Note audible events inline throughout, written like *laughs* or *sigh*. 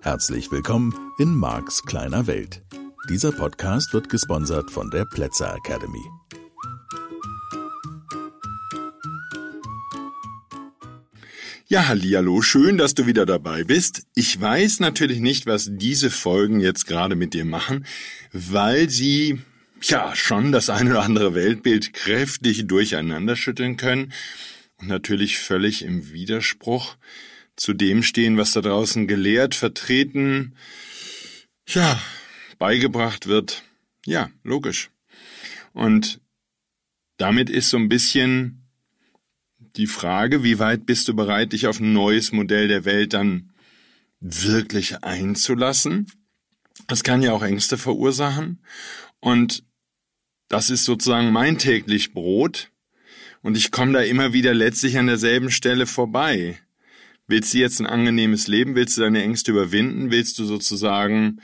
Herzlich willkommen in Marks kleiner Welt. Dieser Podcast wird gesponsert von der Plätzer Academy. Ja, hallo, schön, dass du wieder dabei bist. Ich weiß natürlich nicht, was diese Folgen jetzt gerade mit dir machen, weil sie ja schon das eine oder andere Weltbild kräftig durcheinander schütteln können und natürlich völlig im Widerspruch zu dem stehen, was da draußen gelehrt, vertreten, ja, beigebracht wird. Ja, logisch. Und damit ist so ein bisschen die Frage, wie weit bist du bereit, dich auf ein neues Modell der Welt dann wirklich einzulassen? Das kann ja auch Ängste verursachen. Und das ist sozusagen mein täglich Brot. Und ich komme da immer wieder letztlich an derselben Stelle vorbei. Willst du jetzt ein angenehmes Leben? Willst du deine Ängste überwinden? Willst du sozusagen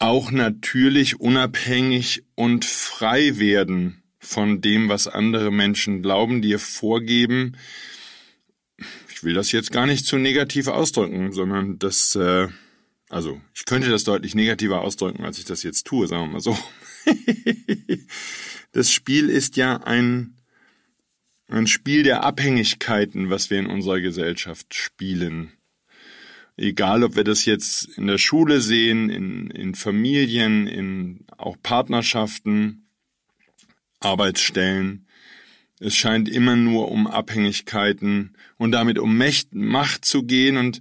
auch natürlich unabhängig und frei werden von dem, was andere Menschen glauben, dir vorgeben? Ich will das jetzt gar nicht zu negativ ausdrücken, sondern das, äh, also ich könnte das deutlich negativer ausdrücken, als ich das jetzt tue, sagen wir mal so. *laughs* das Spiel ist ja ein ein Spiel der Abhängigkeiten, was wir in unserer Gesellschaft spielen. Egal, ob wir das jetzt in der Schule sehen, in, in Familien, in auch Partnerschaften, Arbeitsstellen. Es scheint immer nur um Abhängigkeiten und damit um Macht zu gehen und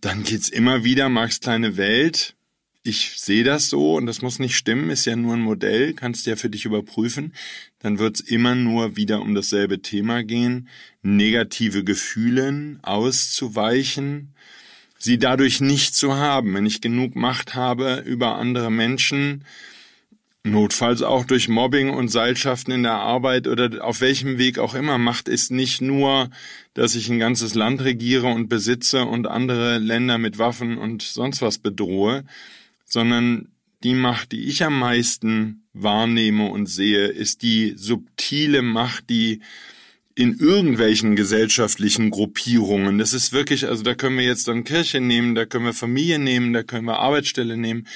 dann geht's immer wieder, Marx kleine Welt, ich sehe das so und das muss nicht stimmen, ist ja nur ein Modell, kannst ja für dich überprüfen, dann wird's immer nur wieder um dasselbe Thema gehen, negative Gefühlen auszuweichen, sie dadurch nicht zu haben. Wenn ich genug Macht habe über andere Menschen, notfalls auch durch Mobbing und Seilschaften in der Arbeit oder auf welchem Weg auch immer. Macht ist nicht nur, dass ich ein ganzes Land regiere und besitze und andere Länder mit Waffen und sonst was bedrohe, sondern die Macht, die ich am meisten wahrnehme und sehe, ist die subtile Macht, die in irgendwelchen gesellschaftlichen Gruppierungen, das ist wirklich, also da können wir jetzt dann Kirche nehmen, da können wir Familie nehmen, da können wir Arbeitsstelle nehmen,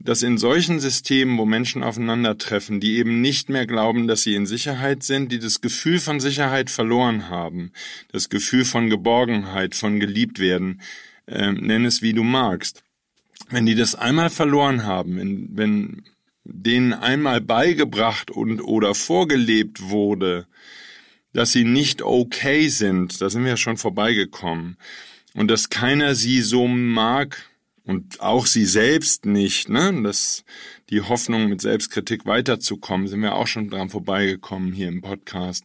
dass in solchen Systemen, wo Menschen aufeinandertreffen, die eben nicht mehr glauben, dass sie in Sicherheit sind, die das Gefühl von Sicherheit verloren haben, das Gefühl von Geborgenheit, von geliebt werden, äh, nenn es wie du magst, wenn die das einmal verloren haben, wenn, wenn denen einmal beigebracht und oder vorgelebt wurde, dass sie nicht okay sind, da sind wir ja schon vorbeigekommen, und dass keiner sie so mag und auch sie selbst nicht, ne, dass die Hoffnung mit Selbstkritik weiterzukommen, sind wir auch schon dran vorbeigekommen hier im Podcast.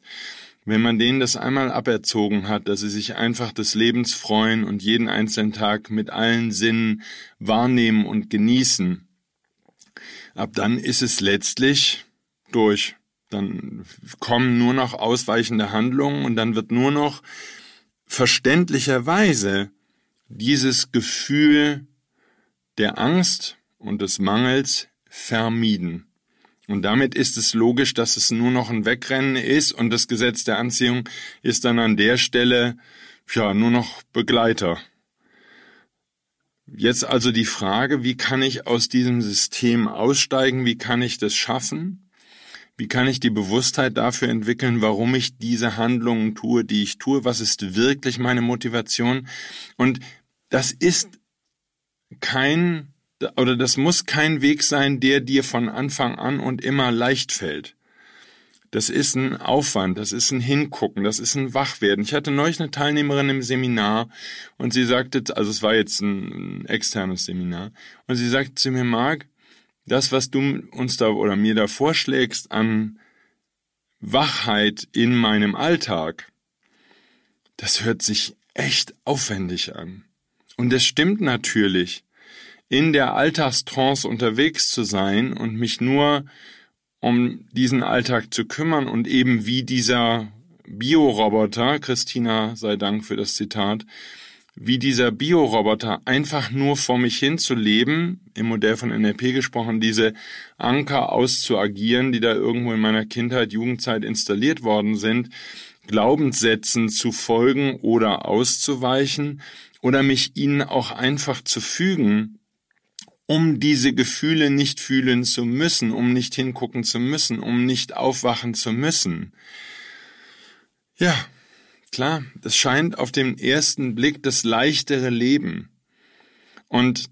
Wenn man denen das einmal aberzogen hat, dass sie sich einfach des Lebens freuen und jeden einzelnen Tag mit allen Sinnen wahrnehmen und genießen, ab dann ist es letztlich durch. Dann kommen nur noch ausweichende Handlungen und dann wird nur noch verständlicherweise dieses Gefühl der Angst und des Mangels vermieden. Und damit ist es logisch, dass es nur noch ein Wegrennen ist und das Gesetz der Anziehung ist dann an der Stelle ja nur noch Begleiter. Jetzt also die Frage, wie kann ich aus diesem System aussteigen? Wie kann ich das schaffen? Wie kann ich die Bewusstheit dafür entwickeln, warum ich diese Handlungen tue, die ich tue? Was ist wirklich meine Motivation? Und das ist kein oder das muss kein Weg sein, der dir von Anfang an und immer leicht fällt. Das ist ein Aufwand, das ist ein Hingucken, das ist ein Wachwerden. Ich hatte neulich eine Teilnehmerin im Seminar und sie sagte, also es war jetzt ein, externes Seminar, und sie sagte zu mir, Marc, das, was du uns da oder mir da vorschlägst an Wachheit in meinem Alltag, das hört sich echt aufwendig an. Und das stimmt natürlich in der Alltagstrance unterwegs zu sein und mich nur um diesen Alltag zu kümmern und eben wie dieser Bioroboter, Christina sei Dank für das Zitat, wie dieser Bioroboter einfach nur vor mich hin zu leben, im Modell von NLP gesprochen, diese Anker auszuagieren, die da irgendwo in meiner Kindheit, Jugendzeit installiert worden sind, Glaubenssätzen zu folgen oder auszuweichen oder mich ihnen auch einfach zu fügen, um diese Gefühle nicht fühlen zu müssen, um nicht hingucken zu müssen, um nicht aufwachen zu müssen. Ja, klar, das scheint auf den ersten Blick das leichtere Leben. Und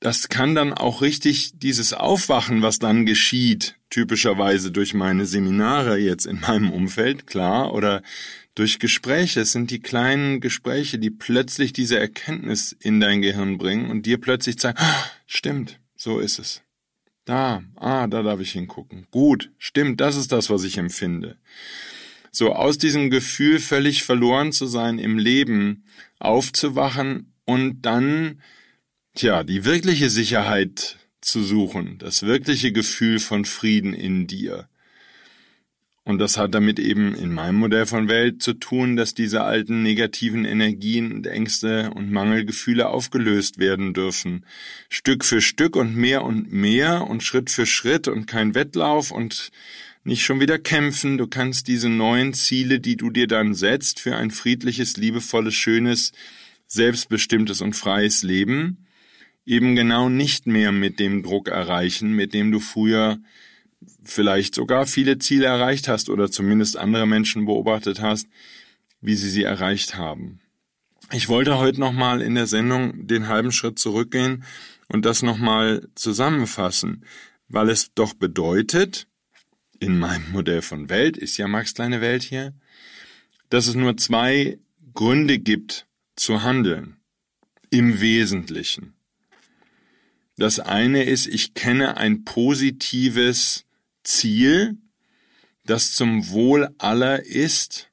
das kann dann auch richtig dieses Aufwachen, was dann geschieht, typischerweise durch meine Seminare jetzt in meinem Umfeld, klar, oder durch Gespräche. Es sind die kleinen Gespräche, die plötzlich diese Erkenntnis in dein Gehirn bringen und dir plötzlich zeigen, ah, stimmt, so ist es. Da, ah, da darf ich hingucken. Gut, stimmt, das ist das, was ich empfinde. So aus diesem Gefühl völlig verloren zu sein im Leben, aufzuwachen und dann, tja, die wirkliche Sicherheit zu suchen, das wirkliche Gefühl von Frieden in dir. Und das hat damit eben in meinem Modell von Welt zu tun, dass diese alten negativen Energien und Ängste und Mangelgefühle aufgelöst werden dürfen. Stück für Stück und mehr und mehr und Schritt für Schritt und kein Wettlauf und nicht schon wieder kämpfen, du kannst diese neuen Ziele, die du dir dann setzt, für ein friedliches, liebevolles, schönes, selbstbestimmtes und freies Leben, eben genau nicht mehr mit dem Druck erreichen, mit dem du früher vielleicht sogar viele Ziele erreicht hast oder zumindest andere Menschen beobachtet hast, wie sie sie erreicht haben. Ich wollte heute nochmal in der Sendung den halben Schritt zurückgehen und das nochmal zusammenfassen, weil es doch bedeutet, in meinem Modell von Welt, ist ja Max kleine Welt hier, dass es nur zwei Gründe gibt zu handeln. Im Wesentlichen. Das eine ist, ich kenne ein positives Ziel, das zum Wohl aller ist,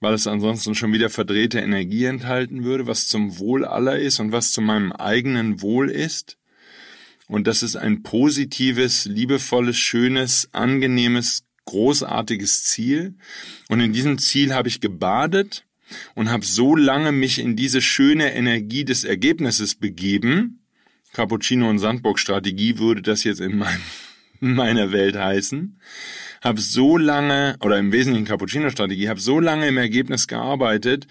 weil es ansonsten schon wieder verdrehte Energie enthalten würde, was zum Wohl aller ist und was zu meinem eigenen Wohl ist und das ist ein positives, liebevolles, schönes, angenehmes, großartiges Ziel. Und in diesem Ziel habe ich gebadet und habe so lange mich in diese schöne Energie des Ergebnisses begeben. Cappuccino und Sandburg Strategie würde das jetzt in, mein, in meiner Welt heißen. Habe so lange, oder im Wesentlichen Cappuccino Strategie, habe so lange im Ergebnis gearbeitet,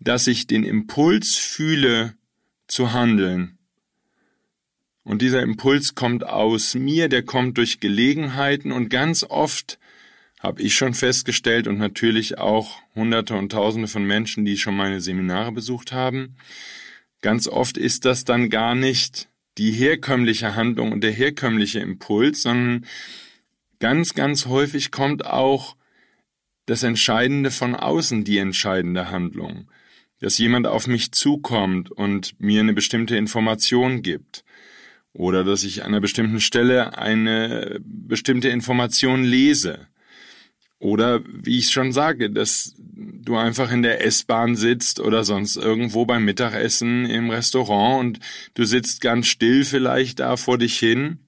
dass ich den Impuls fühle zu handeln und dieser Impuls kommt aus mir, der kommt durch Gelegenheiten und ganz oft habe ich schon festgestellt und natürlich auch Hunderte und Tausende von Menschen, die schon meine Seminare besucht haben, ganz oft ist das dann gar nicht die herkömmliche Handlung und der herkömmliche Impuls, sondern ganz, ganz häufig kommt auch das Entscheidende von außen, die entscheidende Handlung. Dass jemand auf mich zukommt und mir eine bestimmte Information gibt oder dass ich an einer bestimmten Stelle eine bestimmte Information lese. Oder wie ich schon sage, dass du einfach in der S-Bahn sitzt oder sonst irgendwo beim Mittagessen im Restaurant und du sitzt ganz still vielleicht da vor dich hin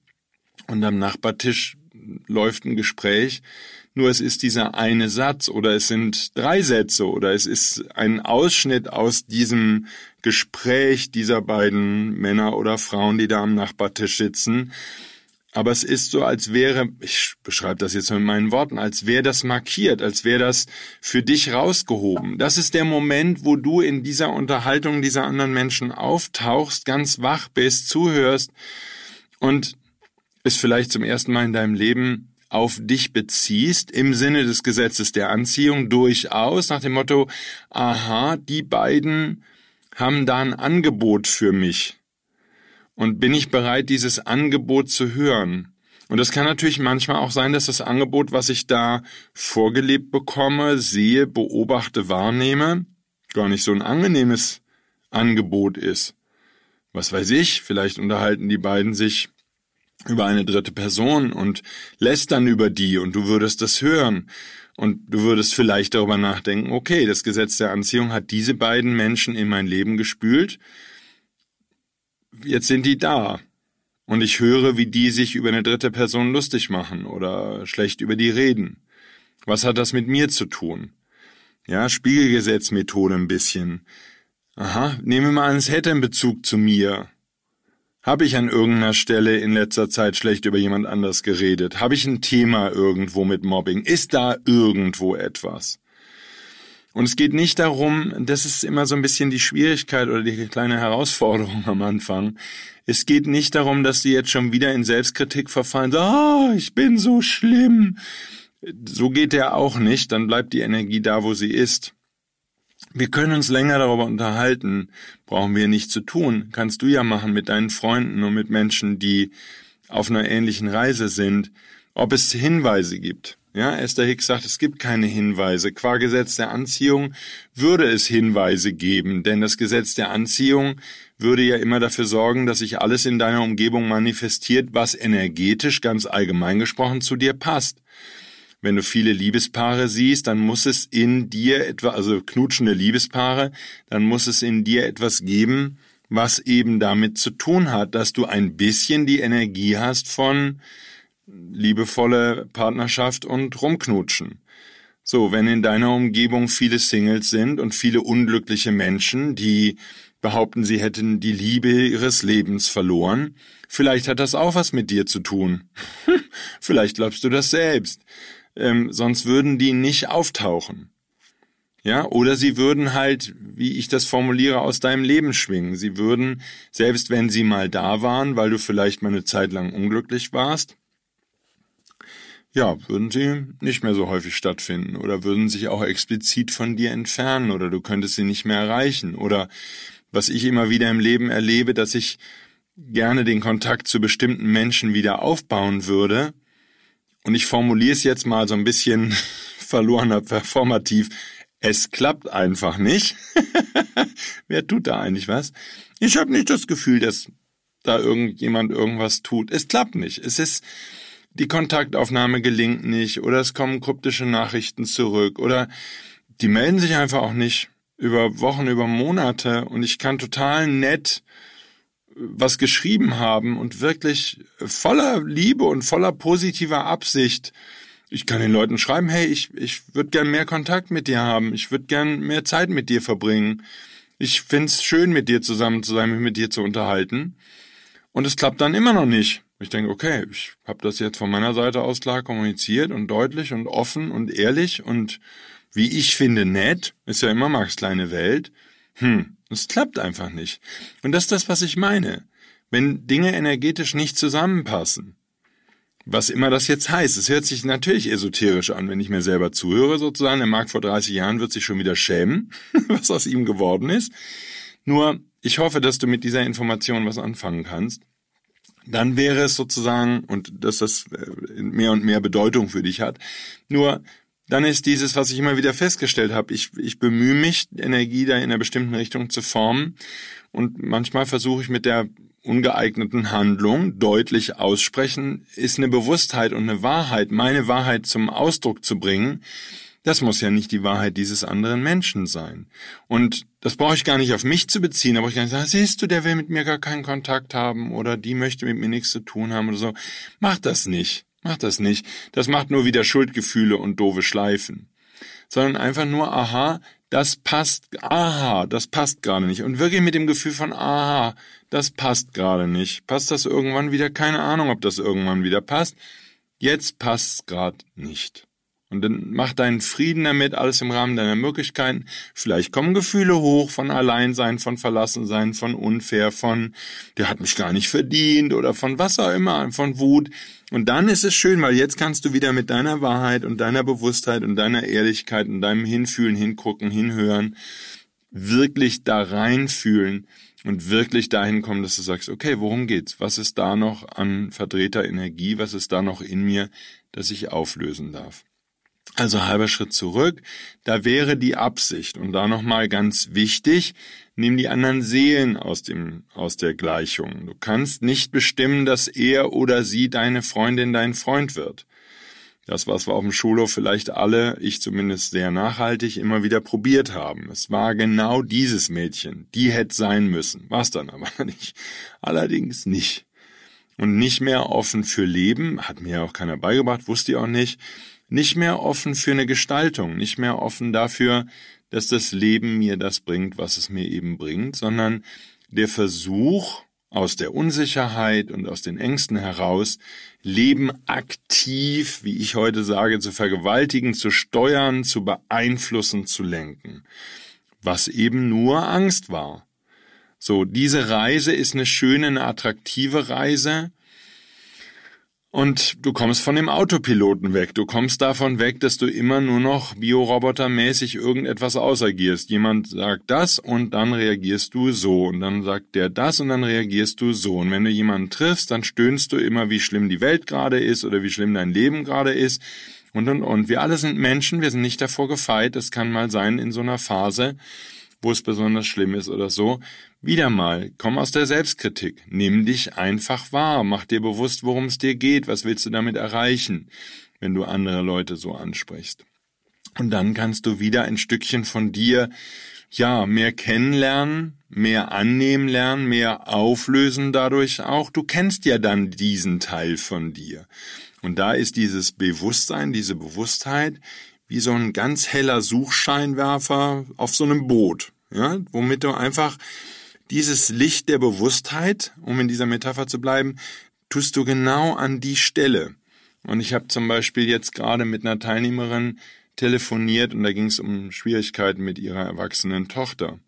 und am Nachbartisch läuft ein Gespräch nur es ist dieser eine Satz oder es sind drei Sätze oder es ist ein Ausschnitt aus diesem Gespräch dieser beiden Männer oder Frauen, die da am Nachbartisch sitzen. Aber es ist so, als wäre, ich beschreibe das jetzt mit meinen Worten, als wäre das markiert, als wäre das für dich rausgehoben. Das ist der Moment, wo du in dieser Unterhaltung dieser anderen Menschen auftauchst, ganz wach bist, zuhörst und es vielleicht zum ersten Mal in deinem Leben auf dich beziehst, im Sinne des Gesetzes der Anziehung durchaus, nach dem Motto, aha, die beiden haben da ein Angebot für mich. Und bin ich bereit, dieses Angebot zu hören? Und es kann natürlich manchmal auch sein, dass das Angebot, was ich da vorgelebt bekomme, sehe, beobachte, wahrnehme, gar nicht so ein angenehmes Angebot ist. Was weiß ich, vielleicht unterhalten die beiden sich über eine dritte Person und lästern über die und du würdest das hören und du würdest vielleicht darüber nachdenken, okay, das Gesetz der Anziehung hat diese beiden Menschen in mein Leben gespült, jetzt sind die da und ich höre, wie die sich über eine dritte Person lustig machen oder schlecht über die reden. Was hat das mit mir zu tun? Ja, Spiegelgesetzmethode ein bisschen. Aha, nehme mal an, es hätte einen Bezug zu mir. Habe ich an irgendeiner Stelle in letzter Zeit schlecht über jemand anders geredet? Habe ich ein Thema irgendwo mit Mobbing? Ist da irgendwo etwas? Und es geht nicht darum, das ist immer so ein bisschen die Schwierigkeit oder die kleine Herausforderung am Anfang. Es geht nicht darum, dass die jetzt schon wieder in Selbstkritik verfallen, so, oh, ich bin so schlimm. So geht der auch nicht, dann bleibt die Energie da, wo sie ist. Wir können uns länger darüber unterhalten, brauchen wir nicht zu tun. Kannst du ja machen mit deinen Freunden und mit Menschen, die auf einer ähnlichen Reise sind, ob es Hinweise gibt. Ja, Esther Hicks sagt, es gibt keine Hinweise. Qua Gesetz der Anziehung würde es Hinweise geben, denn das Gesetz der Anziehung würde ja immer dafür sorgen, dass sich alles in deiner Umgebung manifestiert, was energetisch ganz allgemein gesprochen zu dir passt. Wenn du viele Liebespaare siehst, dann muss es in dir etwa, also knutschende Liebespaare, dann muss es in dir etwas geben, was eben damit zu tun hat, dass du ein bisschen die Energie hast von liebevolle Partnerschaft und rumknutschen. So, wenn in deiner Umgebung viele Singles sind und viele unglückliche Menschen, die behaupten, sie hätten die Liebe ihres Lebens verloren, vielleicht hat das auch was mit dir zu tun. *laughs* vielleicht glaubst du das selbst. Ähm, sonst würden die nicht auftauchen. Ja, oder sie würden halt, wie ich das formuliere, aus deinem Leben schwingen. Sie würden, selbst wenn sie mal da waren, weil du vielleicht mal eine Zeit lang unglücklich warst, ja, würden sie nicht mehr so häufig stattfinden oder würden sich auch explizit von dir entfernen oder du könntest sie nicht mehr erreichen oder was ich immer wieder im Leben erlebe, dass ich gerne den Kontakt zu bestimmten Menschen wieder aufbauen würde und ich formuliere es jetzt mal so ein bisschen *laughs* verlorener performativ, es klappt einfach nicht. *laughs* Wer tut da eigentlich was? Ich habe nicht das Gefühl, dass da irgendjemand irgendwas tut. Es klappt nicht. Es ist die Kontaktaufnahme gelingt nicht oder es kommen kryptische Nachrichten zurück oder die melden sich einfach auch nicht über Wochen, über Monate und ich kann total nett was geschrieben haben und wirklich voller Liebe und voller positiver Absicht. Ich kann den Leuten schreiben, hey, ich, ich würde gern mehr Kontakt mit dir haben, ich würde gern mehr Zeit mit dir verbringen. Ich find's schön, mit dir zusammen zu sein, mich mit dir zu unterhalten. Und es klappt dann immer noch nicht. Ich denke, okay, ich habe das jetzt von meiner Seite aus klar kommuniziert und deutlich und offen und ehrlich und wie ich finde nett, ist ja immer Max kleine Welt. Hm, es klappt einfach nicht. Und das ist das, was ich meine. Wenn Dinge energetisch nicht zusammenpassen, was immer das jetzt heißt, es hört sich natürlich esoterisch an, wenn ich mir selber zuhöre sozusagen. Der Marc vor 30 Jahren wird sich schon wieder schämen, *laughs* was aus ihm geworden ist. Nur, ich hoffe, dass du mit dieser Information was anfangen kannst dann wäre es sozusagen, und dass das äh, mehr und mehr Bedeutung für dich hat, nur dann ist dieses, was ich immer wieder festgestellt habe, ich, ich bemühe mich, Energie da in einer bestimmten Richtung zu formen. Und manchmal versuche ich mit der ungeeigneten Handlung deutlich aussprechen, ist eine Bewusstheit und eine Wahrheit, meine Wahrheit zum Ausdruck zu bringen, das muss ja nicht die Wahrheit dieses anderen Menschen sein. Und das brauche ich gar nicht auf mich zu beziehen, aber ich kann sagen, siehst du, der will mit mir gar keinen Kontakt haben oder die möchte mit mir nichts zu tun haben oder so. Mach das nicht. Mach das nicht. Das macht nur wieder Schuldgefühle und doofe Schleifen. Sondern einfach nur, aha, das passt, aha, das passt gerade nicht. Und wirklich mit dem Gefühl von, aha, das passt gerade nicht. Passt das irgendwann wieder? Keine Ahnung, ob das irgendwann wieder passt. Jetzt passt's gerade nicht. Und dann mach deinen Frieden damit, alles im Rahmen deiner Möglichkeiten. Vielleicht kommen Gefühle hoch von Alleinsein, von Verlassensein, von unfair, von der hat mich gar nicht verdient oder von was auch immer, von Wut. Und dann ist es schön, weil jetzt kannst du wieder mit deiner Wahrheit und deiner Bewusstheit und deiner Ehrlichkeit und deinem Hinfühlen, Hingucken, Hinhören wirklich da reinfühlen und wirklich dahin kommen, dass du sagst, okay, worum geht's? Was ist da noch an verdrehter Energie? Was ist da noch in mir, das ich auflösen darf? Also halber Schritt zurück, da wäre die Absicht und da nochmal ganz wichtig, nimm die anderen Seelen aus dem, aus der Gleichung. Du kannst nicht bestimmen, dass er oder sie deine Freundin dein Freund wird. Das, was wir auf dem Schulhof vielleicht alle, ich zumindest sehr nachhaltig, immer wieder probiert haben. Es war genau dieses Mädchen. Die hätte sein müssen. War's dann aber *laughs* nicht. Allerdings nicht. Und nicht mehr offen für Leben, hat mir ja auch keiner beigebracht, wusste ich auch nicht nicht mehr offen für eine Gestaltung, nicht mehr offen dafür, dass das Leben mir das bringt, was es mir eben bringt, sondern der Versuch, aus der Unsicherheit und aus den Ängsten heraus Leben aktiv, wie ich heute sage, zu vergewaltigen, zu steuern, zu beeinflussen, zu lenken. Was eben nur Angst war. So, diese Reise ist eine schöne, eine attraktive Reise, und du kommst von dem Autopiloten weg. Du kommst davon weg, dass du immer nur noch biorobotermäßig irgendetwas ausagierst. Jemand sagt das und dann reagierst du so. Und dann sagt der das und dann reagierst du so. Und wenn du jemanden triffst, dann stöhnst du immer, wie schlimm die Welt gerade ist oder wie schlimm dein Leben gerade ist. Und, und, und. Wir alle sind Menschen, wir sind nicht davor gefeit. Es kann mal sein in so einer Phase, wo es besonders schlimm ist oder so. Wieder mal, komm aus der Selbstkritik. Nimm dich einfach wahr. Mach dir bewusst, worum es dir geht. Was willst du damit erreichen, wenn du andere Leute so ansprichst? Und dann kannst du wieder ein Stückchen von dir, ja, mehr kennenlernen, mehr annehmen lernen, mehr auflösen dadurch auch. Du kennst ja dann diesen Teil von dir. Und da ist dieses Bewusstsein, diese Bewusstheit wie so ein ganz heller Suchscheinwerfer auf so einem Boot, ja, womit du einfach dieses Licht der Bewusstheit, um in dieser Metapher zu bleiben, tust du genau an die Stelle. Und ich habe zum Beispiel jetzt gerade mit einer Teilnehmerin telefoniert und da ging es um Schwierigkeiten mit ihrer erwachsenen Tochter,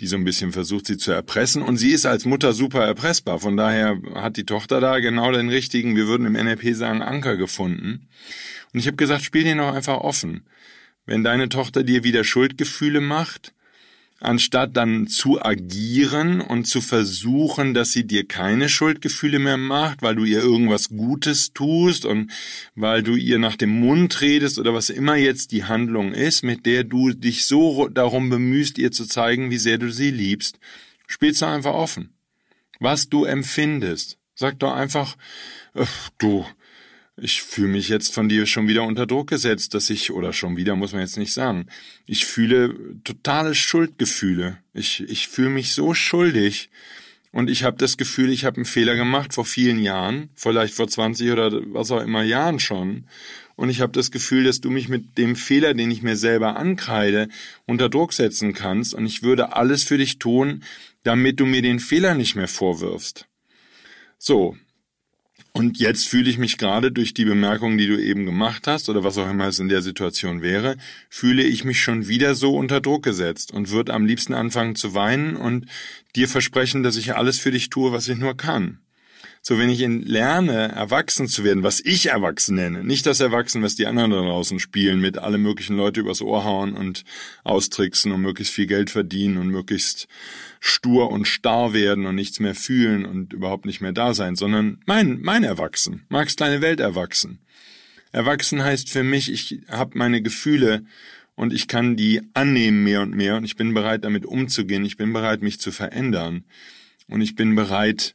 die so ein bisschen versucht, sie zu erpressen. Und sie ist als Mutter super erpressbar. Von daher hat die Tochter da genau den richtigen, wir würden im NLP sagen, Anker gefunden. Und ich habe gesagt, spiel den doch einfach offen. Wenn deine Tochter dir wieder Schuldgefühle macht, anstatt dann zu agieren und zu versuchen, dass sie dir keine Schuldgefühle mehr macht, weil du ihr irgendwas Gutes tust und weil du ihr nach dem Mund redest oder was immer jetzt die Handlung ist, mit der du dich so darum bemühst, ihr zu zeigen, wie sehr du sie liebst, spielst du einfach offen. Was du empfindest. Sag doch einfach, du, ich fühle mich jetzt von dir schon wieder unter Druck gesetzt, dass ich, oder schon wieder muss man jetzt nicht sagen, ich fühle totale Schuldgefühle. Ich, ich fühle mich so schuldig. Und ich habe das Gefühl, ich habe einen Fehler gemacht vor vielen Jahren, vielleicht vor 20 oder was auch immer Jahren schon. Und ich habe das Gefühl, dass du mich mit dem Fehler, den ich mir selber ankreide, unter Druck setzen kannst. Und ich würde alles für dich tun, damit du mir den Fehler nicht mehr vorwirfst. So, und jetzt fühle ich mich gerade durch die Bemerkung, die du eben gemacht hast, oder was auch immer es in der Situation wäre, fühle ich mich schon wieder so unter Druck gesetzt und würde am liebsten anfangen zu weinen und dir versprechen, dass ich alles für dich tue, was ich nur kann. So, wenn ich lerne, erwachsen zu werden, was ich erwachsen nenne, nicht das Erwachsen, was die anderen da draußen spielen, mit alle möglichen Leute übers Ohr hauen und austricksen und möglichst viel Geld verdienen und möglichst stur und starr werden und nichts mehr fühlen und überhaupt nicht mehr da sein, sondern mein, mein Erwachsen, Marx kleine Welt erwachsen. Erwachsen heißt für mich, ich habe meine Gefühle und ich kann die annehmen mehr und mehr und ich bin bereit, damit umzugehen, ich bin bereit, mich zu verändern und ich bin bereit,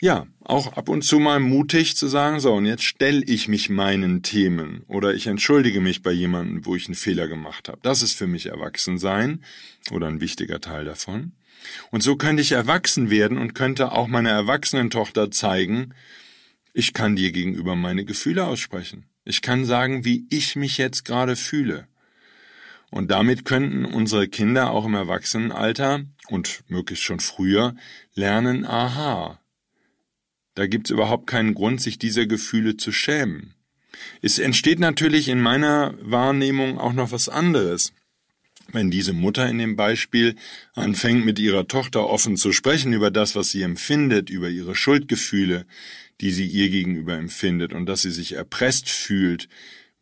ja, auch ab und zu mal mutig zu sagen, so, und jetzt stelle ich mich meinen Themen oder ich entschuldige mich bei jemandem, wo ich einen Fehler gemacht habe. Das ist für mich Erwachsensein oder ein wichtiger Teil davon. Und so könnte ich erwachsen werden und könnte auch meiner erwachsenen Tochter zeigen, ich kann dir gegenüber meine Gefühle aussprechen. Ich kann sagen, wie ich mich jetzt gerade fühle. Und damit könnten unsere Kinder auch im Erwachsenenalter und möglichst schon früher lernen, aha, da gibt's überhaupt keinen Grund, sich dieser Gefühle zu schämen. Es entsteht natürlich in meiner Wahrnehmung auch noch was anderes. Wenn diese Mutter in dem Beispiel anfängt, mit ihrer Tochter offen zu sprechen über das, was sie empfindet, über ihre Schuldgefühle, die sie ihr gegenüber empfindet und dass sie sich erpresst fühlt,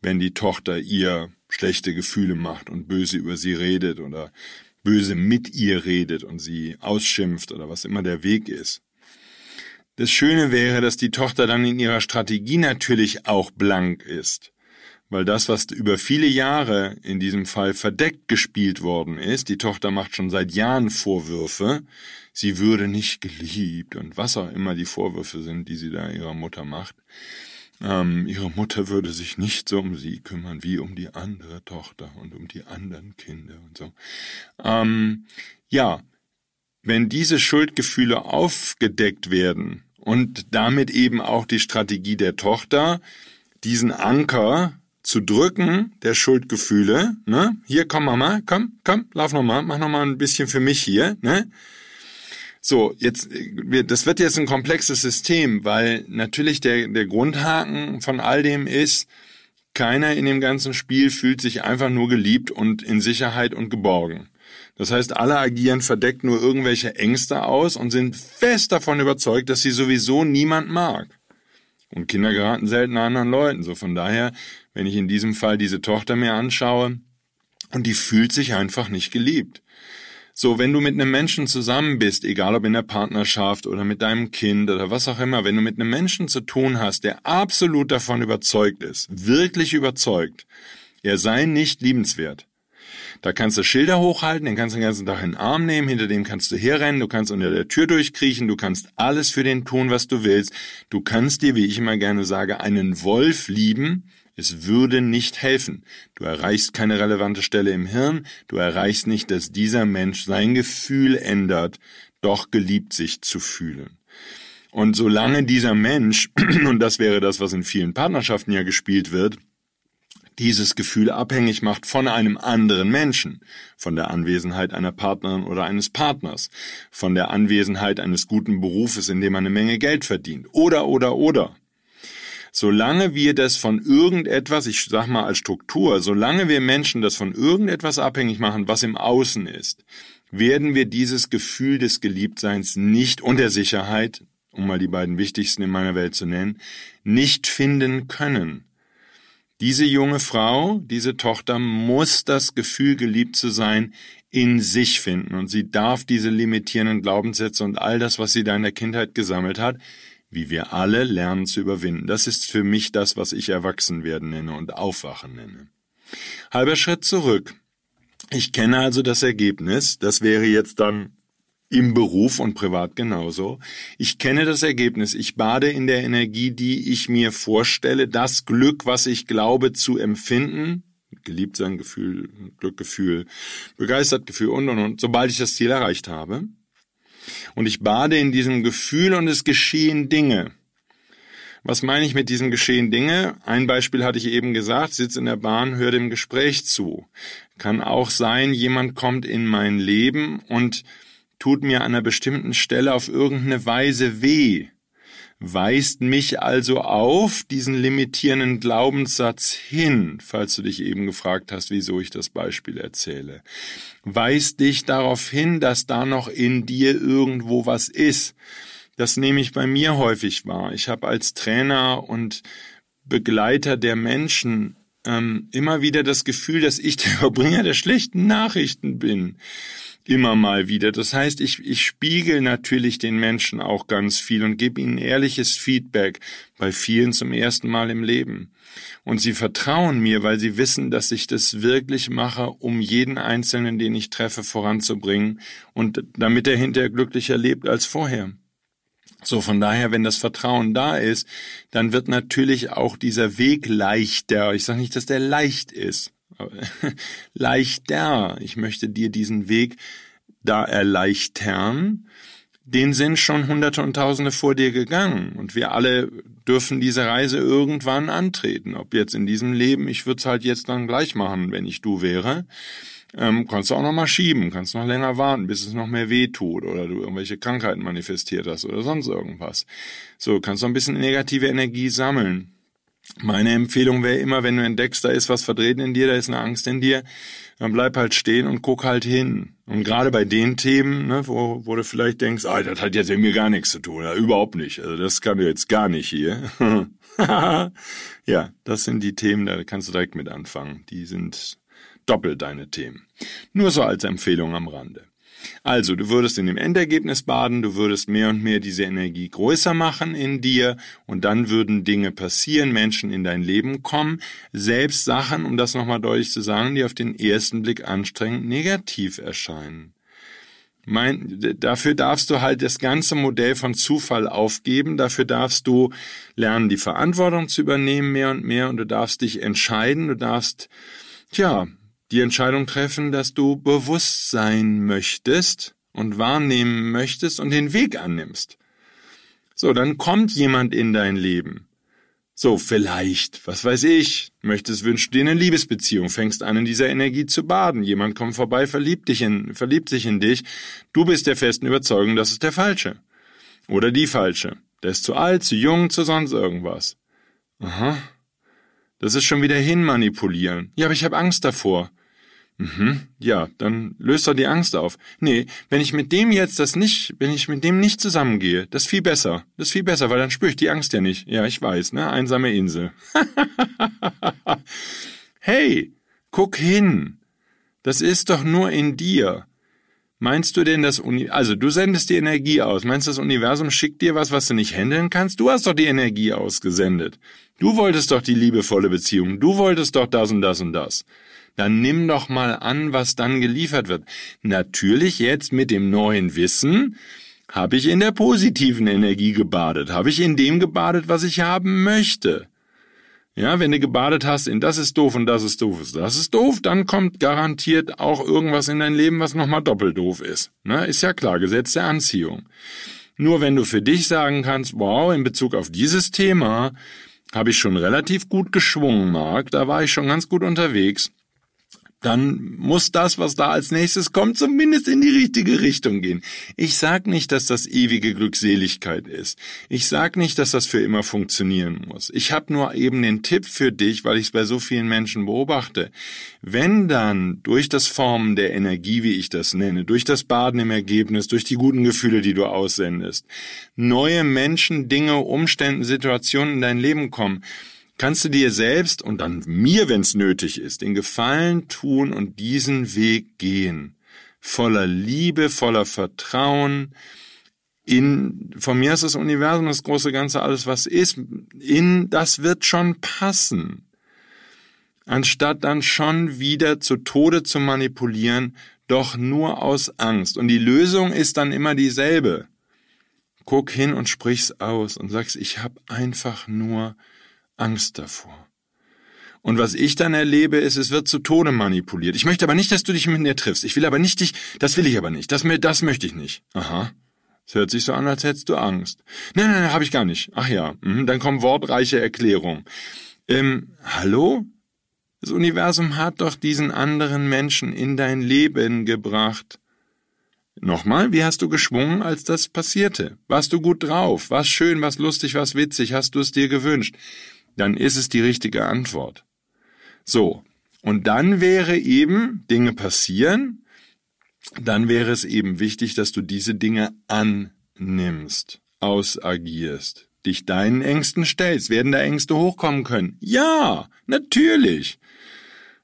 wenn die Tochter ihr schlechte Gefühle macht und böse über sie redet oder böse mit ihr redet und sie ausschimpft oder was immer der Weg ist. Das Schöne wäre, dass die Tochter dann in ihrer Strategie natürlich auch blank ist. Weil das, was über viele Jahre in diesem Fall verdeckt gespielt worden ist, die Tochter macht schon seit Jahren Vorwürfe, sie würde nicht geliebt und was auch immer die Vorwürfe sind, die sie da ihrer Mutter macht. Ähm, ihre Mutter würde sich nicht so um sie kümmern wie um die andere Tochter und um die anderen Kinder und so. Ähm, ja, wenn diese Schuldgefühle aufgedeckt werden, und damit eben auch die Strategie der Tochter, diesen Anker zu drücken der Schuldgefühle, ne? Hier, komm Mama, komm, komm, lauf noch mal, mach noch mal ein bisschen für mich hier, ne? So, jetzt, das wird jetzt ein komplexes System, weil natürlich der, der Grundhaken von all dem ist, keiner in dem ganzen Spiel fühlt sich einfach nur geliebt und in Sicherheit und geborgen. Das heißt, alle agieren verdeckt nur irgendwelche Ängste aus und sind fest davon überzeugt, dass sie sowieso niemand mag. Und Kinder geraten selten anderen Leuten. So von daher, wenn ich in diesem Fall diese Tochter mir anschaue, und die fühlt sich einfach nicht geliebt. So, wenn du mit einem Menschen zusammen bist, egal ob in der Partnerschaft oder mit deinem Kind oder was auch immer, wenn du mit einem Menschen zu tun hast, der absolut davon überzeugt ist, wirklich überzeugt, er sei nicht liebenswert, da kannst du Schilder hochhalten, den kannst du den ganzen Tag in den Arm nehmen, hinter dem kannst du herrennen, du kannst unter der Tür durchkriechen, du kannst alles für den tun, was du willst. Du kannst dir, wie ich immer gerne sage, einen Wolf lieben, es würde nicht helfen. Du erreichst keine relevante Stelle im Hirn, du erreichst nicht, dass dieser Mensch sein Gefühl ändert, doch geliebt sich zu fühlen. Und solange dieser Mensch, *clears throat* und das wäre das, was in vielen Partnerschaften ja gespielt wird, dieses Gefühl abhängig macht von einem anderen Menschen, von der Anwesenheit einer Partnerin oder eines Partners, von der Anwesenheit eines guten Berufes, in dem man eine Menge Geld verdient, oder, oder, oder. Solange wir das von irgendetwas, ich sag mal als Struktur, solange wir Menschen das von irgendetwas abhängig machen, was im Außen ist, werden wir dieses Gefühl des Geliebtseins nicht und der Sicherheit, um mal die beiden wichtigsten in meiner Welt zu nennen, nicht finden können. Diese junge Frau, diese Tochter muss das Gefühl, geliebt zu sein, in sich finden und sie darf diese limitierenden Glaubenssätze und all das, was sie da in der Kindheit gesammelt hat, wie wir alle lernen zu überwinden. Das ist für mich das, was ich Erwachsenwerden nenne und Aufwachen nenne. Halber Schritt zurück. Ich kenne also das Ergebnis, das wäre jetzt dann im Beruf und privat genauso. Ich kenne das Ergebnis. Ich bade in der Energie, die ich mir vorstelle, das Glück, was ich glaube zu empfinden, geliebt sein Gefühl, Glückgefühl, begeistert Gefühl und und und, sobald ich das Ziel erreicht habe. Und ich bade in diesem Gefühl und es geschehen Dinge. Was meine ich mit diesem Geschehen Dinge? Ein Beispiel hatte ich eben gesagt, sitz in der Bahn, hör dem Gespräch zu. Kann auch sein, jemand kommt in mein Leben und tut mir an einer bestimmten Stelle auf irgendeine Weise weh weist mich also auf diesen limitierenden Glaubenssatz hin, falls du dich eben gefragt hast, wieso ich das Beispiel erzähle. Weist dich darauf hin, dass da noch in dir irgendwo was ist. Das nehme ich bei mir häufig wahr. Ich habe als Trainer und Begleiter der Menschen ähm, immer wieder das Gefühl, dass ich der *laughs* Überbringer der schlechten Nachrichten bin immer mal wieder. Das heißt, ich, ich spiegel natürlich den Menschen auch ganz viel und gebe ihnen ehrliches Feedback, bei vielen zum ersten Mal im Leben. Und sie vertrauen mir, weil sie wissen, dass ich das wirklich mache, um jeden Einzelnen, den ich treffe, voranzubringen und damit er hinterher glücklicher lebt als vorher. So, von daher, wenn das Vertrauen da ist, dann wird natürlich auch dieser Weg leichter. Ich sage nicht, dass der leicht ist *laughs* leichter. Ich möchte dir diesen Weg da erleichtern. Den sind schon Hunderte und Tausende vor dir gegangen. Und wir alle dürfen diese Reise irgendwann antreten. Ob jetzt in diesem Leben, ich würde es halt jetzt dann gleich machen, wenn ich du wäre. Ähm, kannst du auch noch mal schieben, kannst noch länger warten, bis es noch mehr weh tut oder du irgendwelche Krankheiten manifestiert hast oder sonst irgendwas. So, kannst du ein bisschen negative Energie sammeln. Meine Empfehlung wäre immer, wenn du entdeckst, da ist was verdreht in dir, da ist eine Angst in dir, dann bleib halt stehen und guck halt hin. Und gerade bei den Themen, ne, wo, wo du vielleicht denkst, ah, das hat jetzt irgendwie gar nichts zu tun, ja, überhaupt nicht. Also das kann du jetzt gar nicht hier. *laughs* ja, das sind die Themen, da kannst du direkt mit anfangen. Die sind doppelt deine Themen. Nur so als Empfehlung am Rande. Also, du würdest in dem Endergebnis baden, du würdest mehr und mehr diese Energie größer machen in dir und dann würden Dinge passieren, Menschen in dein Leben kommen, selbst Sachen, um das nochmal deutlich zu sagen, die auf den ersten Blick anstrengend negativ erscheinen. Mein, dafür darfst du halt das ganze Modell von Zufall aufgeben, dafür darfst du lernen, die Verantwortung zu übernehmen mehr und mehr und du darfst dich entscheiden, du darfst, tja, die Entscheidung treffen, dass du bewusst sein möchtest und wahrnehmen möchtest und den Weg annimmst. So, dann kommt jemand in dein Leben. So, vielleicht, was weiß ich, möchtest, wünschst dir eine Liebesbeziehung, fängst an, in dieser Energie zu baden. Jemand kommt vorbei, verliebt dich in, verliebt sich in dich. Du bist der festen Überzeugung, das ist der Falsche. Oder die Falsche. Der ist zu alt, zu jung, zu sonst irgendwas. Aha. Das ist schon wieder hinmanipulieren. Ja, aber ich habe Angst davor. Mhm, ja, dann löst doch die Angst auf. Nee, wenn ich mit dem jetzt das nicht, wenn ich mit dem nicht zusammengehe, das ist viel besser. Das ist viel besser, weil dann spüre ich die Angst ja nicht. Ja, ich weiß, ne? Einsame Insel. *laughs* hey, guck hin. Das ist doch nur in dir. Meinst du denn das Uni also du sendest die Energie aus. Meinst du das Universum schickt dir was, was du nicht handeln kannst? Du hast doch die Energie ausgesendet. Du wolltest doch die liebevolle Beziehung. Du wolltest doch das und das und das dann nimm doch mal an, was dann geliefert wird. Natürlich jetzt mit dem neuen Wissen habe ich in der positiven Energie gebadet, habe ich in dem gebadet, was ich haben möchte. Ja, wenn du gebadet hast in das ist doof und das ist doof, das ist doof, dann kommt garantiert auch irgendwas in dein Leben, was nochmal doppelt doof ist. Ne? Ist ja klar, Gesetz der Anziehung. Nur wenn du für dich sagen kannst, wow, in Bezug auf dieses Thema habe ich schon relativ gut geschwungen, Marc, da war ich schon ganz gut unterwegs, dann muss das, was da als nächstes kommt, zumindest in die richtige Richtung gehen. Ich sag nicht, dass das ewige Glückseligkeit ist. Ich sag nicht, dass das für immer funktionieren muss. Ich habe nur eben den Tipp für dich, weil ich es bei so vielen Menschen beobachte. Wenn dann durch das Formen der Energie, wie ich das nenne, durch das Baden im Ergebnis, durch die guten Gefühle, die du aussendest, neue Menschen, Dinge, Umstände, Situationen in dein Leben kommen, kannst du dir selbst und dann mir, wenn es nötig ist, den Gefallen tun und diesen Weg gehen. Voller Liebe, voller Vertrauen. In, von mir ist das Universum, das große Ganze, alles was ist, in, das wird schon passen. Anstatt dann schon wieder zu Tode zu manipulieren, doch nur aus Angst. Und die Lösung ist dann immer dieselbe. Guck hin und sprich's aus und sagst, ich hab einfach nur Angst davor. Und was ich dann erlebe, ist, es wird zu Tode manipuliert. Ich möchte aber nicht, dass du dich mit mir triffst. Ich will aber nicht dich, das will ich aber nicht. Das, das möchte ich nicht. Aha. Es hört sich so an, als hättest du Angst. Nein, nein, nein, habe ich gar nicht. Ach ja, mhm, dann kommen wortreiche Erklärungen. Ähm, hallo? Das Universum hat doch diesen anderen Menschen in dein Leben gebracht. Nochmal, wie hast du geschwungen, als das passierte? Warst du gut drauf? War's schön, was lustig, was witzig? Hast du es dir gewünscht? Dann ist es die richtige Antwort. So, und dann wäre eben Dinge passieren, dann wäre es eben wichtig, dass du diese Dinge annimmst, ausagierst, dich deinen Ängsten stellst. Werden da Ängste hochkommen können? Ja, natürlich.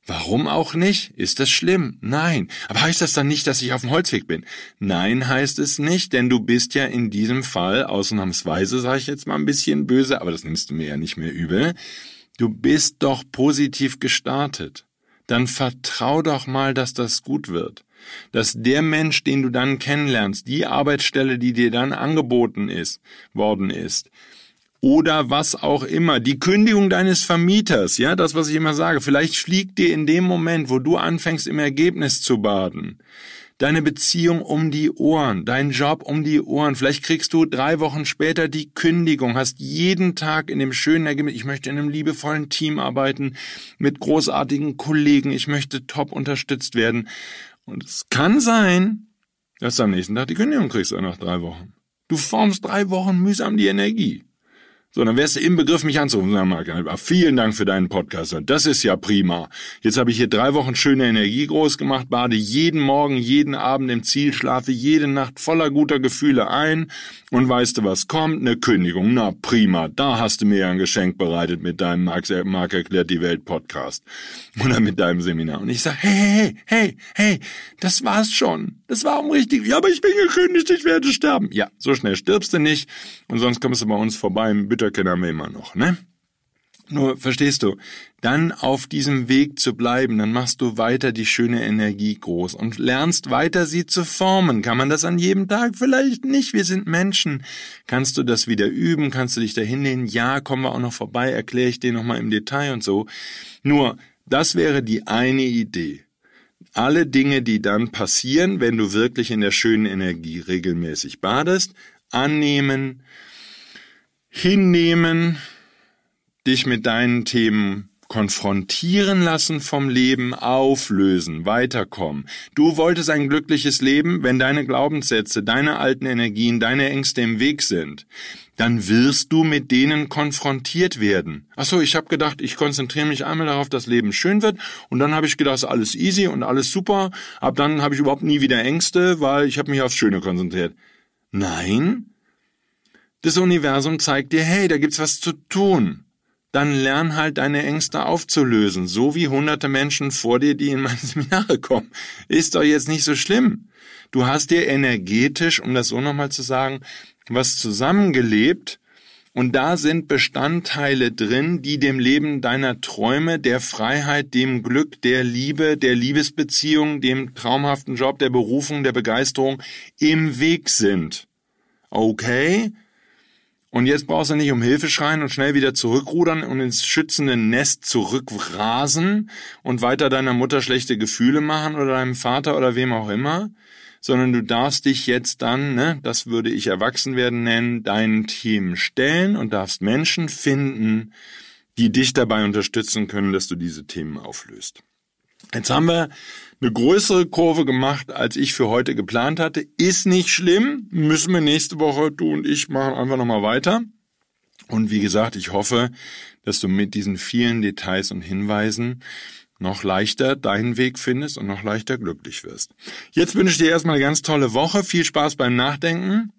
Warum auch nicht? Ist das schlimm? Nein. Aber heißt das dann nicht, dass ich auf dem Holzweg bin? Nein, heißt es nicht, denn du bist ja in diesem Fall, ausnahmsweise sage ich jetzt mal ein bisschen böse, aber das nimmst du mir ja nicht mehr übel, du bist doch positiv gestartet. Dann vertrau doch mal, dass das gut wird. Dass der Mensch, den du dann kennenlernst, die Arbeitsstelle, die dir dann angeboten ist, worden ist, oder was auch immer. Die Kündigung deines Vermieters, ja, das, was ich immer sage. Vielleicht fliegt dir in dem Moment, wo du anfängst, im Ergebnis zu baden, deine Beziehung um die Ohren, dein Job um die Ohren. Vielleicht kriegst du drei Wochen später die Kündigung, hast jeden Tag in dem schönen Ergebnis, ich möchte in einem liebevollen Team arbeiten, mit großartigen Kollegen, ich möchte top unterstützt werden. Und es kann sein, dass du am nächsten Tag die Kündigung kriegst, nach drei Wochen. Du formst drei Wochen mühsam die Energie. So, dann wärst du im Begriff, mich anzurufen. Sag mal, vielen Dank für deinen Podcast. Das ist ja prima. Jetzt habe ich hier drei Wochen schöne Energie groß gemacht, bade jeden Morgen, jeden Abend im Ziel, schlafe jede Nacht voller guter Gefühle ein. Und weißt du, was kommt? Eine Kündigung. Na prima, da hast du mir ja ein Geschenk bereitet mit deinem Mark, Mark erklärt die Welt Podcast. Oder mit deinem Seminar. Und ich sag, hey, hey, hey, hey, das war's schon. Das war um richtig. Ja, aber ich bin gekündigt, ich werde sterben. Ja, so schnell stirbst du nicht. Und sonst kommst du bei uns vorbei. Bitte Stöcke haben wir immer noch, ne? Nur, verstehst du, dann auf diesem Weg zu bleiben, dann machst du weiter die schöne Energie groß und lernst weiter sie zu formen. Kann man das an jedem Tag? Vielleicht nicht. Wir sind Menschen. Kannst du das wieder üben? Kannst du dich dahin lehnen? Ja, kommen wir auch noch vorbei, erkläre ich dir nochmal im Detail und so. Nur, das wäre die eine Idee. Alle Dinge, die dann passieren, wenn du wirklich in der schönen Energie regelmäßig badest, annehmen, hinnehmen, dich mit deinen Themen konfrontieren lassen vom Leben, auflösen, weiterkommen. Du wolltest ein glückliches Leben, wenn deine Glaubenssätze, deine alten Energien, deine Ängste im Weg sind. Dann wirst du mit denen konfrontiert werden. Ach so, ich habe gedacht, ich konzentriere mich einmal darauf, dass Leben schön wird und dann habe ich gedacht, alles easy und alles super. Ab dann habe ich überhaupt nie wieder Ängste, weil ich habe mich aufs Schöne konzentriert. Nein, das Universum zeigt dir, hey, da gibt's was zu tun dann lern halt deine Ängste aufzulösen, so wie hunderte Menschen vor dir, die in meine Seminare *laughs* kommen. Ist doch jetzt nicht so schlimm. Du hast dir energetisch, um das so nochmal zu sagen, was zusammengelebt, und da sind Bestandteile drin, die dem Leben deiner Träume, der Freiheit, dem Glück, der Liebe, der Liebesbeziehung, dem traumhaften Job, der Berufung, der Begeisterung im Weg sind. Okay? Und jetzt brauchst du nicht um Hilfe schreien und schnell wieder zurückrudern und ins schützende Nest zurückrasen und weiter deiner Mutter schlechte Gefühle machen oder deinem Vater oder wem auch immer, sondern du darfst dich jetzt dann, ne, das würde ich Erwachsenwerden nennen, deinen Team stellen und darfst Menschen finden, die dich dabei unterstützen können, dass du diese Themen auflöst. Jetzt haben wir eine größere Kurve gemacht, als ich für heute geplant hatte. Ist nicht schlimm. Müssen wir nächste Woche, du und ich, machen einfach nochmal weiter. Und wie gesagt, ich hoffe, dass du mit diesen vielen Details und Hinweisen noch leichter deinen Weg findest und noch leichter glücklich wirst. Jetzt wünsche ich dir erstmal eine ganz tolle Woche. Viel Spaß beim Nachdenken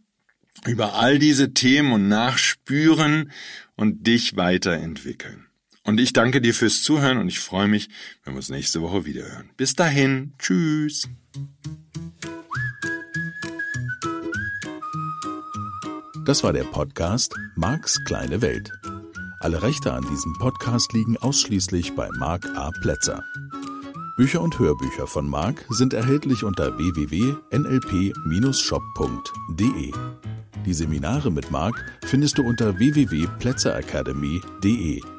über all diese Themen und Nachspüren und dich weiterentwickeln. Und ich danke dir fürs Zuhören und ich freue mich, wenn wir uns nächste Woche wieder hören. Bis dahin, tschüss. Das war der Podcast Marks kleine Welt. Alle Rechte an diesem Podcast liegen ausschließlich bei Mark A. Plätzer. Bücher und Hörbücher von Mark sind erhältlich unter www.nlp-shop.de. Die Seminare mit Mark findest du unter www.plätzeracademy.de.